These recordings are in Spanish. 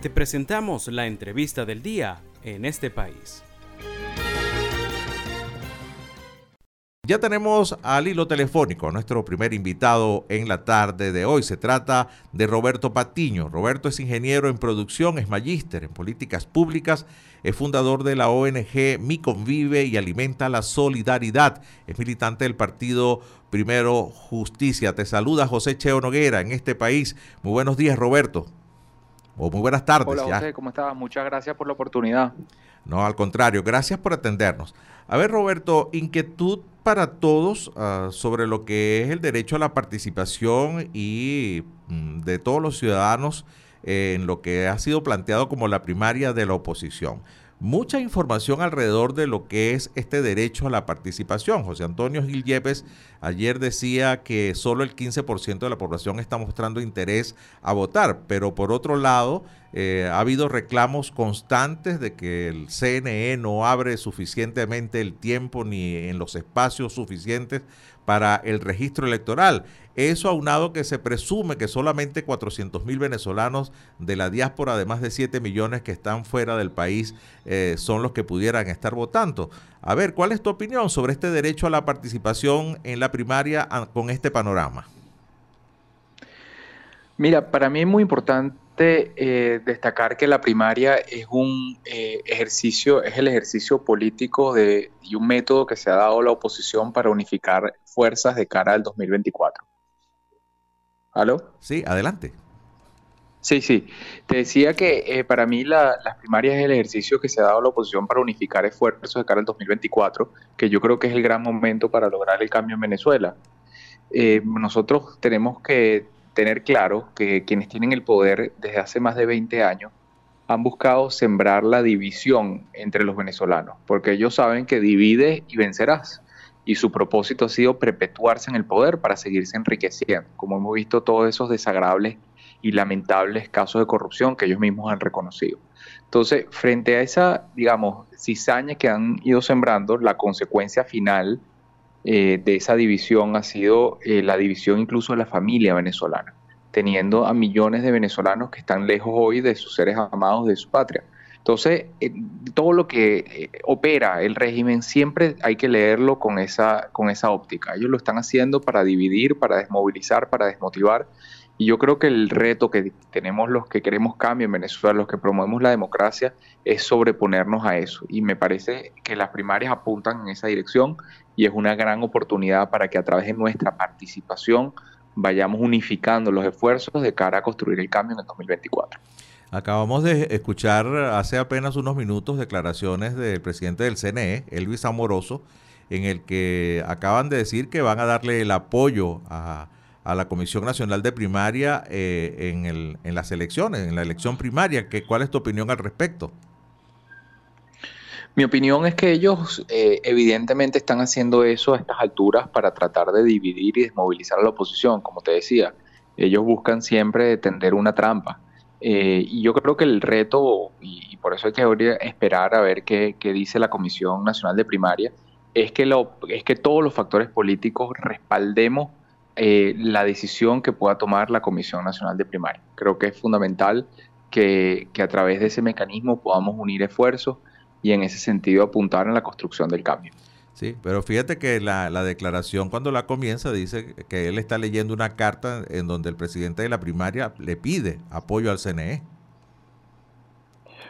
Te presentamos la entrevista del día en este país. Ya tenemos al hilo telefónico nuestro primer invitado en la tarde de hoy. Se trata de Roberto Patiño. Roberto es ingeniero en producción, es magíster en políticas públicas, es fundador de la ONG Mi Convive y Alimenta la Solidaridad. Es militante del partido Primero Justicia. Te saluda José Cheo Noguera en este país. Muy buenos días, Roberto. O muy buenas tardes. Hola, José, ¿cómo estás? Muchas gracias por la oportunidad. No, al contrario, gracias por atendernos. A ver, Roberto, inquietud para todos uh, sobre lo que es el derecho a la participación y mm, de todos los ciudadanos en lo que ha sido planteado como la primaria de la oposición mucha información alrededor de lo que es este derecho a la participación. José Antonio Gil Yepes ayer decía que solo el 15% de la población está mostrando interés a votar, pero por otro lado eh, ha habido reclamos constantes de que el CNE no abre suficientemente el tiempo ni en los espacios suficientes para el registro electoral. Eso aunado que se presume que solamente 400 mil venezolanos de la diáspora, además de 7 millones que están fuera del país, eh, son los que pudieran estar votando. A ver, ¿cuál es tu opinión sobre este derecho a la participación en la primaria con este panorama? Mira, para mí es muy importante eh, destacar que la primaria es un eh, ejercicio, es el ejercicio político de, y un método que se ha dado a la oposición para unificar fuerzas de cara al 2024. ¿Aló? Sí, adelante. Sí, sí. Te decía que eh, para mí las primarias es el ejercicio que se ha dado a la oposición para unificar esfuerzos de cara al 2024, que yo creo que es el gran momento para lograr el cambio en Venezuela. Eh, nosotros tenemos que tener claro que quienes tienen el poder desde hace más de 20 años han buscado sembrar la división entre los venezolanos, porque ellos saben que divide y vencerás y su propósito ha sido perpetuarse en el poder para seguirse enriqueciendo, como hemos visto todos esos desagradables y lamentables casos de corrupción que ellos mismos han reconocido. Entonces, frente a esa, digamos, cizaña que han ido sembrando, la consecuencia final eh, de esa división ha sido eh, la división incluso de la familia venezolana, teniendo a millones de venezolanos que están lejos hoy de sus seres amados, de su patria. Entonces, eh, todo lo que eh, opera el régimen siempre hay que leerlo con esa, con esa óptica. Ellos lo están haciendo para dividir, para desmovilizar, para desmotivar. Y yo creo que el reto que tenemos los que queremos cambio en Venezuela, los que promovemos la democracia, es sobreponernos a eso. Y me parece que las primarias apuntan en esa dirección y es una gran oportunidad para que a través de nuestra participación vayamos unificando los esfuerzos de cara a construir el cambio en el 2024. Acabamos de escuchar hace apenas unos minutos declaraciones del presidente del CNE, Elvis Amoroso, en el que acaban de decir que van a darle el apoyo a, la Comisión Nacional de Primaria eh, en, el, en, las elecciones, en la elección primaria. ¿Qué, ¿Cuál es tu opinión al respecto? Mi opinión es que ellos eh, evidentemente están haciendo eso a estas alturas para tratar de dividir y desmovilizar a la oposición, como te decía. Ellos buscan siempre tender una trampa. Eh, y yo creo que el reto, y, por eso hay que esperar a ver qué, dice la Comisión Nacional de Primaria, es que, lo, es que todos los factores políticos respaldemos eh, la decisión que pueda tomar la Comisión Nacional de Primaria. Creo que es fundamental que, que a través de ese mecanismo podamos unir esfuerzos y en ese sentido apuntar en la construcción del cambio. Sí, pero fíjate que la, declaración cuando la comienza dice que él está leyendo una carta en donde el presidente de la primaria le pide apoyo al CNE.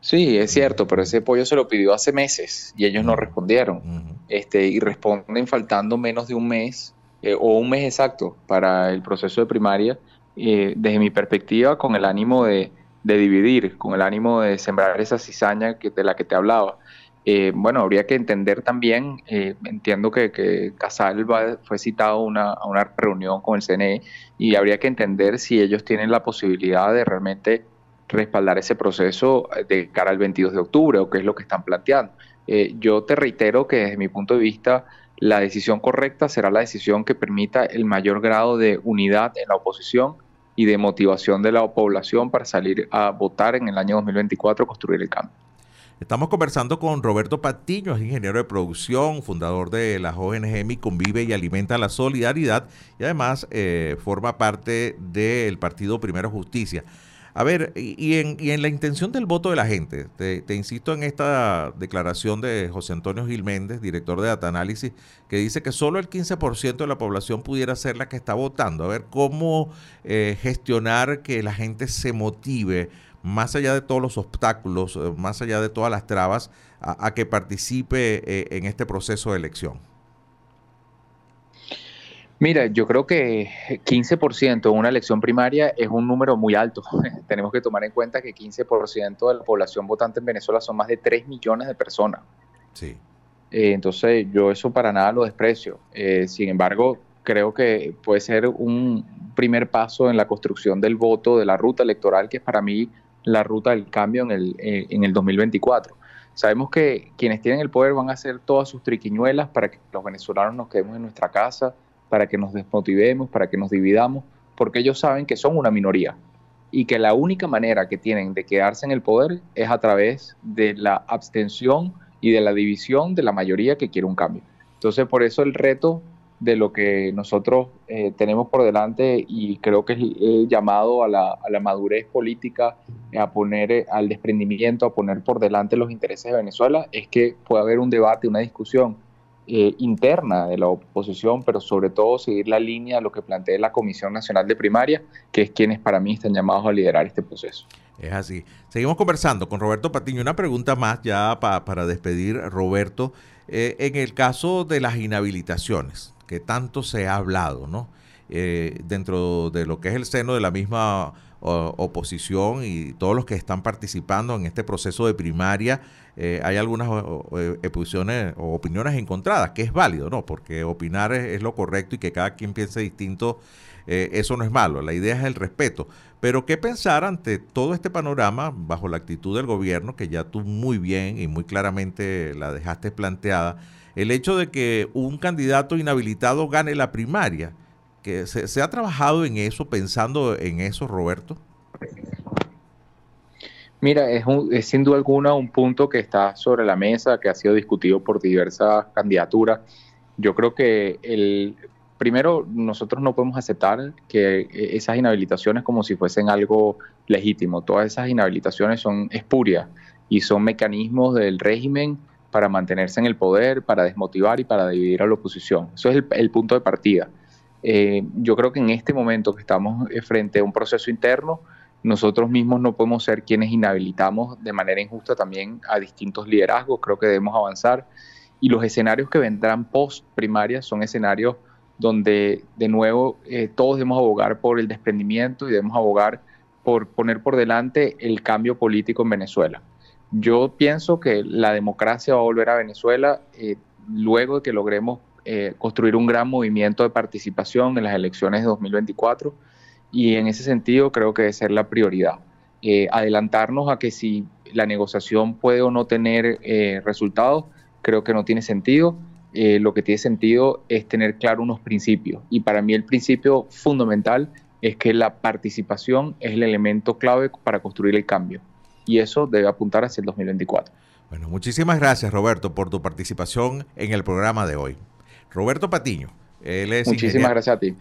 Sí, es cierto, pero ese apoyo se lo pidió hace meses y ellos no respondieron. este, y responden faltando menos de un mes eh, o un mes exacto para el proceso de primaria, eh, desde mi perspectiva, con el ánimo de, de, dividir, con el ánimo de sembrar esa cizaña que, de la que te hablaba. Eh, bueno, habría que entender también, eh, entiendo que, que Casal fue citado una, a una reunión con el CNE y habría que entender si ellos tienen la posibilidad de realmente respaldar ese proceso de cara al 22 de octubre o qué es lo que están planteando. Eh, yo te reitero que desde mi punto de vista la decisión correcta será la decisión que permita el mayor grado de unidad en la oposición y de motivación de la población para salir a votar en el año 2024, construir el cambio. Estamos conversando con Roberto Patiño, es ingeniero de producción, fundador de la ONG Mi Convive y Alimenta la Solidaridad y además eh, forma parte del partido Primero Justicia. A ver, y, en, la intención del voto de la gente, te, insisto en esta declaración de José Antonio Gil Méndez, director de Data Análisis, que dice que solo el 15% de la población pudiera ser la que está votando. A ver, ¿cómo eh, gestionar que la gente se motive, más allá de todos los obstáculos, eh, más allá de todas las trabas, a, que participe eh, en este proceso de elección? Mira, yo creo que 15% en una elección primaria es un número muy alto. Tenemos que tomar en cuenta que 15% de la población votante en Venezuela son más de 3 millones de personas. Sí. Eh, entonces, yo eso para nada lo desprecio. Eh, sin embargo, creo que puede ser un primer paso en la construcción del voto, de la ruta electoral, que es para mí la ruta del cambio en el, eh, en el 2024. Sabemos que quienes tienen el poder van a hacer todas sus triquiñuelas para que los venezolanos nos quedemos en nuestra casa, para que nos desmotivemos, para que nos dividamos, porque ellos saben que son una minoría y que la única manera que tienen de quedarse en el poder es a través de la abstención y de la división de la mayoría que quiere un cambio. Entonces, por eso el reto de lo que nosotros eh, tenemos por delante y creo que es el llamado a la, a la, madurez política, a poner eh, al desprendimiento, a poner por delante los intereses de Venezuela, es que pueda haber un debate, una discusión eh, interna de la oposición, pero sobre todo seguir la línea de lo que plantea la Comisión Nacional de Primaria, que es quienes para mí están llamados a liderar este proceso. Es así. Seguimos conversando con Roberto Patiño. Una pregunta más ya para despedir, Roberto. Eh, en el caso de las inhabilitaciones, que tanto se ha hablado, ¿no? Eh, dentro de lo que es el seno de la misma oposición y todos los que están participando en este proceso de primaria, eh, hay algunas posiciones o opiniones encontradas, que es válido, ¿no? Porque opinar es, lo correcto y que cada quien piense distinto, eh, eso no es malo, la idea es el respeto. Pero ¿qué pensar ante todo este panorama bajo la actitud del gobierno, que ya tú muy bien y muy claramente la dejaste planteada, el hecho de que un candidato inhabilitado gane la primaria? que se, ha trabajado en eso, pensando en eso, Roberto? Mira, es, es, sin duda alguna un punto que está sobre la mesa, que ha sido discutido por diversas candidaturas. Yo creo que el primero nosotros no podemos aceptar que esas inhabilitaciones como si fuesen algo legítimo. Todas esas inhabilitaciones son espurias y son mecanismos del régimen para mantenerse en el poder, para desmotivar y para dividir a la oposición. Eso es el punto de partida. Eh, yo creo que en este momento que estamos eh, frente a un proceso interno, nosotros mismos no podemos ser quienes inhabilitamos de manera injusta también a distintos liderazgos, creo que debemos avanzar. Y los escenarios que vendrán post primaria son escenarios donde de nuevo eh, todos debemos abogar por el desprendimiento y debemos abogar por poner por delante el cambio político en Venezuela. Yo pienso que la democracia va a volver a Venezuela luego de que logremos eh, construir un gran movimiento de participación en las elecciones de 2024 y en ese sentido creo que debe ser la prioridad. Eh, adelantarnos a que si la negociación puede o no tener eh, resultados, creo que no tiene sentido. lo que tiene sentido es tener claro unos principios y para mí el principio fundamental es que la participación es el elemento clave para construir el cambio y eso debe apuntar hacia el 2024. Bueno, muchísimas gracias Roberto por tu participación en el programa de hoy. Roberto Patiño. Él es Muchísimas gracias a ti.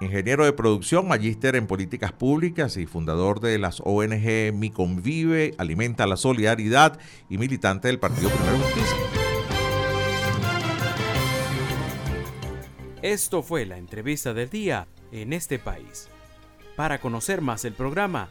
Ingeniero de producción, magíster en políticas públicas y fundador de las ONG Mi Convive, Alimenta la Solidaridad y militante del Partido Primero Justicia. Esto fue la entrevista del día en este país. Para conocer más el programa,